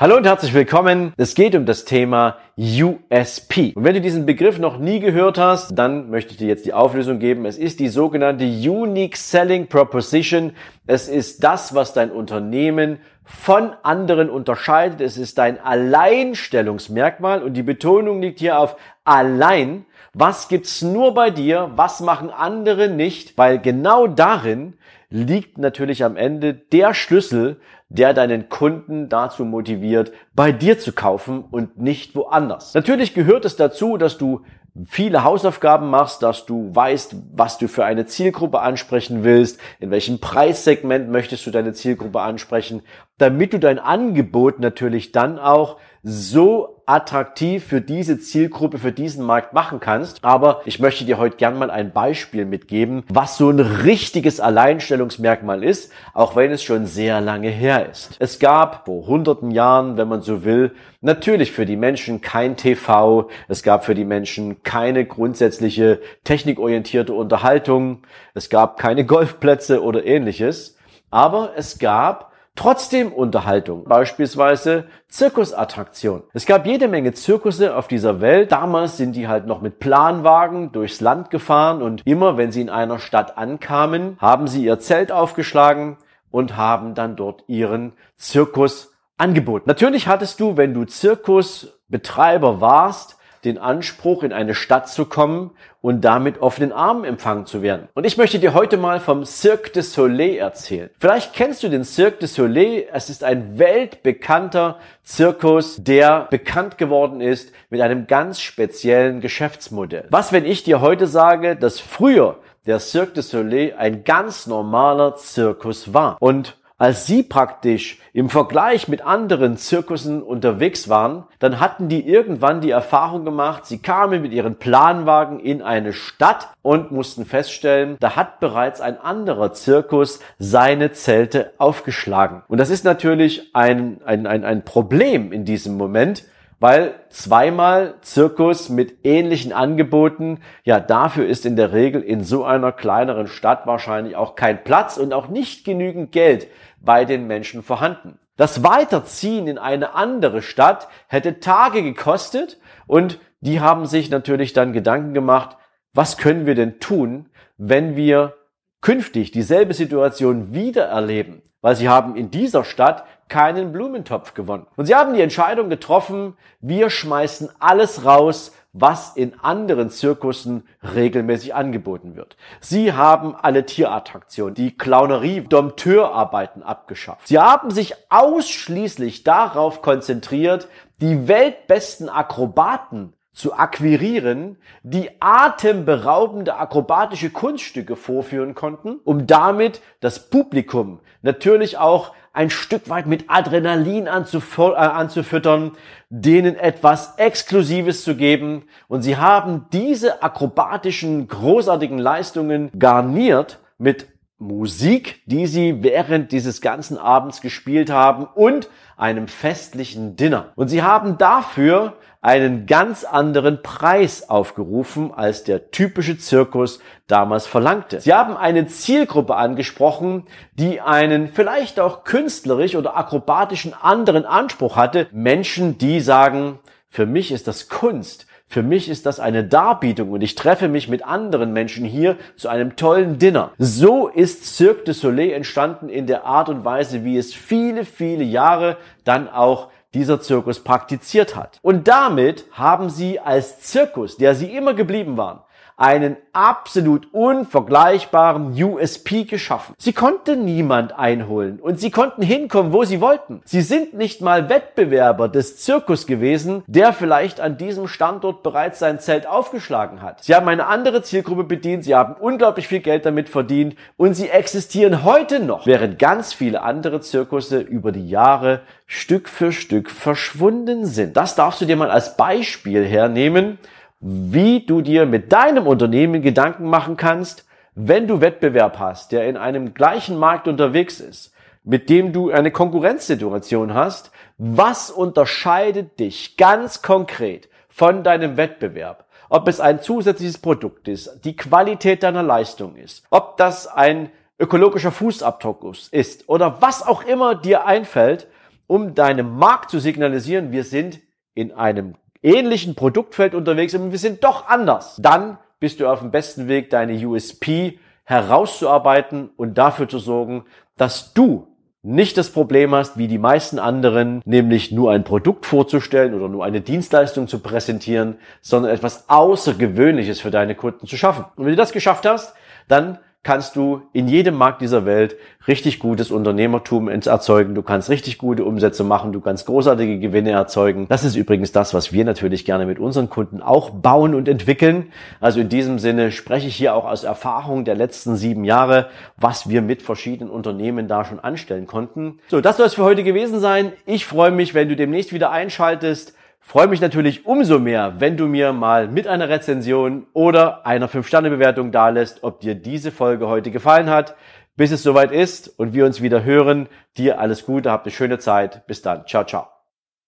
Hallo und herzlich willkommen. Es geht um das Thema USP. Und wenn du diesen Begriff noch nie gehört hast, dann möchte ich dir jetzt die Auflösung geben. Es ist die sogenannte Unique Selling Proposition. Es ist das, was dein Unternehmen von anderen unterscheidet. Es ist dein Alleinstellungsmerkmal und die Betonung liegt hier auf allein. Was gibt's nur bei dir? Was machen andere nicht? Weil genau darin liegt natürlich am Ende der Schlüssel, der deinen Kunden dazu motiviert, bei dir zu kaufen und nicht woanders. Natürlich gehört es dazu, dass du viele Hausaufgaben machst, dass du weißt, was du für eine Zielgruppe ansprechen willst, in welchem Preissegment möchtest du deine Zielgruppe ansprechen, damit du dein Angebot natürlich dann auch so attraktiv für diese Zielgruppe, für diesen Markt machen kannst. Aber ich möchte dir heute gern mal ein Beispiel mitgeben, was so ein richtiges Alleinstellungsmerkmal ist, auch wenn es schon sehr lange her ist. Es gab vor hunderten Jahren, wenn man so will, natürlich für die Menschen kein TV, es gab für die Menschen keine grundsätzliche technikorientierte Unterhaltung, es gab keine Golfplätze oder ähnliches, aber es gab Trotzdem Unterhaltung, beispielsweise Zirkusattraktion. Es gab jede Menge Zirkusse auf dieser Welt. Damals sind die halt noch mit Planwagen durchs Land gefahren und immer wenn sie in einer Stadt ankamen, haben sie ihr Zelt aufgeschlagen und haben dann dort ihren Zirkus angeboten. Natürlich hattest du, wenn du Zirkusbetreiber warst, den Anspruch, in eine Stadt zu kommen und damit offenen Armen empfangen zu werden. Und ich möchte dir heute mal vom Cirque du Soleil erzählen. Vielleicht kennst du den Cirque du Soleil. Es ist ein weltbekannter Zirkus, der bekannt geworden ist mit einem ganz speziellen Geschäftsmodell. Was, wenn ich dir heute sage, dass früher der Cirque du Soleil ein ganz normaler Zirkus war und als sie praktisch im Vergleich mit anderen Zirkussen unterwegs waren, dann hatten die irgendwann die Erfahrung gemacht, sie kamen mit ihren Planwagen in eine Stadt und mussten feststellen, da hat bereits ein anderer Zirkus seine Zelte aufgeschlagen. Und das ist natürlich ein, ein, ein, ein Problem in diesem Moment, weil zweimal Zirkus mit ähnlichen Angeboten, ja, dafür ist in der Regel in so einer kleineren Stadt wahrscheinlich auch kein Platz und auch nicht genügend Geld bei den Menschen vorhanden. Das Weiterziehen in eine andere Stadt hätte Tage gekostet und die haben sich natürlich dann Gedanken gemacht, was können wir denn tun, wenn wir künftig dieselbe Situation wieder erleben? Weil sie haben in dieser Stadt keinen Blumentopf gewonnen. Und sie haben die Entscheidung getroffen, wir schmeißen alles raus, was in anderen Zirkussen regelmäßig angeboten wird. Sie haben alle Tierattraktionen, die Clownerie, Dompteurarbeiten abgeschafft. Sie haben sich ausschließlich darauf konzentriert, die weltbesten Akrobaten zu akquirieren, die atemberaubende akrobatische Kunststücke vorführen konnten, um damit das Publikum natürlich auch ein Stück weit mit Adrenalin äh, anzufüttern, denen etwas Exklusives zu geben. Und sie haben diese akrobatischen, großartigen Leistungen garniert mit Musik, die sie während dieses ganzen Abends gespielt haben und einem festlichen Dinner. Und sie haben dafür einen ganz anderen Preis aufgerufen, als der typische Zirkus damals verlangte. Sie haben eine Zielgruppe angesprochen, die einen vielleicht auch künstlerisch oder akrobatischen anderen Anspruch hatte. Menschen, die sagen, für mich ist das Kunst. Für mich ist das eine Darbietung und ich treffe mich mit anderen Menschen hier zu einem tollen Dinner. So ist Cirque du Soleil entstanden in der Art und Weise, wie es viele, viele Jahre dann auch dieser Zirkus praktiziert hat. Und damit haben sie als Zirkus, der sie immer geblieben waren, einen absolut unvergleichbaren USP geschaffen. Sie konnte niemand einholen und sie konnten hinkommen, wo sie wollten. Sie sind nicht mal Wettbewerber des Zirkus gewesen, der vielleicht an diesem Standort bereits sein Zelt aufgeschlagen hat. Sie haben eine andere Zielgruppe bedient, sie haben unglaublich viel Geld damit verdient und sie existieren heute noch, während ganz viele andere Zirkusse über die Jahre Stück für Stück verschwunden sind. Das darfst du dir mal als Beispiel hernehmen wie du dir mit deinem Unternehmen Gedanken machen kannst, wenn du Wettbewerb hast, der in einem gleichen Markt unterwegs ist, mit dem du eine Konkurrenzsituation hast, was unterscheidet dich ganz konkret von deinem Wettbewerb? Ob es ein zusätzliches Produkt ist, die Qualität deiner Leistung ist, ob das ein ökologischer Fußabdruck ist oder was auch immer dir einfällt, um deinem Markt zu signalisieren, wir sind in einem ähnlichen Produktfeld unterwegs sind und wir sind doch anders, dann bist du auf dem besten Weg, deine USP herauszuarbeiten und dafür zu sorgen, dass du nicht das Problem hast, wie die meisten anderen, nämlich nur ein Produkt vorzustellen oder nur eine Dienstleistung zu präsentieren, sondern etwas Außergewöhnliches für deine Kunden zu schaffen. Und wenn du das geschafft hast, dann kannst du in jedem Markt dieser Welt richtig gutes Unternehmertum erzeugen. Du kannst richtig gute Umsätze machen. Du kannst großartige Gewinne erzeugen. Das ist übrigens das, was wir natürlich gerne mit unseren Kunden auch bauen und entwickeln. Also in diesem Sinne spreche ich hier auch aus Erfahrung der letzten sieben Jahre, was wir mit verschiedenen Unternehmen da schon anstellen konnten. So, das soll es für heute gewesen sein. Ich freue mich, wenn du demnächst wieder einschaltest. Freue mich natürlich umso mehr, wenn du mir mal mit einer Rezension oder einer 5-Sterne-Bewertung dalässt, ob dir diese Folge heute gefallen hat. Bis es soweit ist und wir uns wieder hören, dir alles Gute, habt eine schöne Zeit. Bis dann. Ciao, ciao.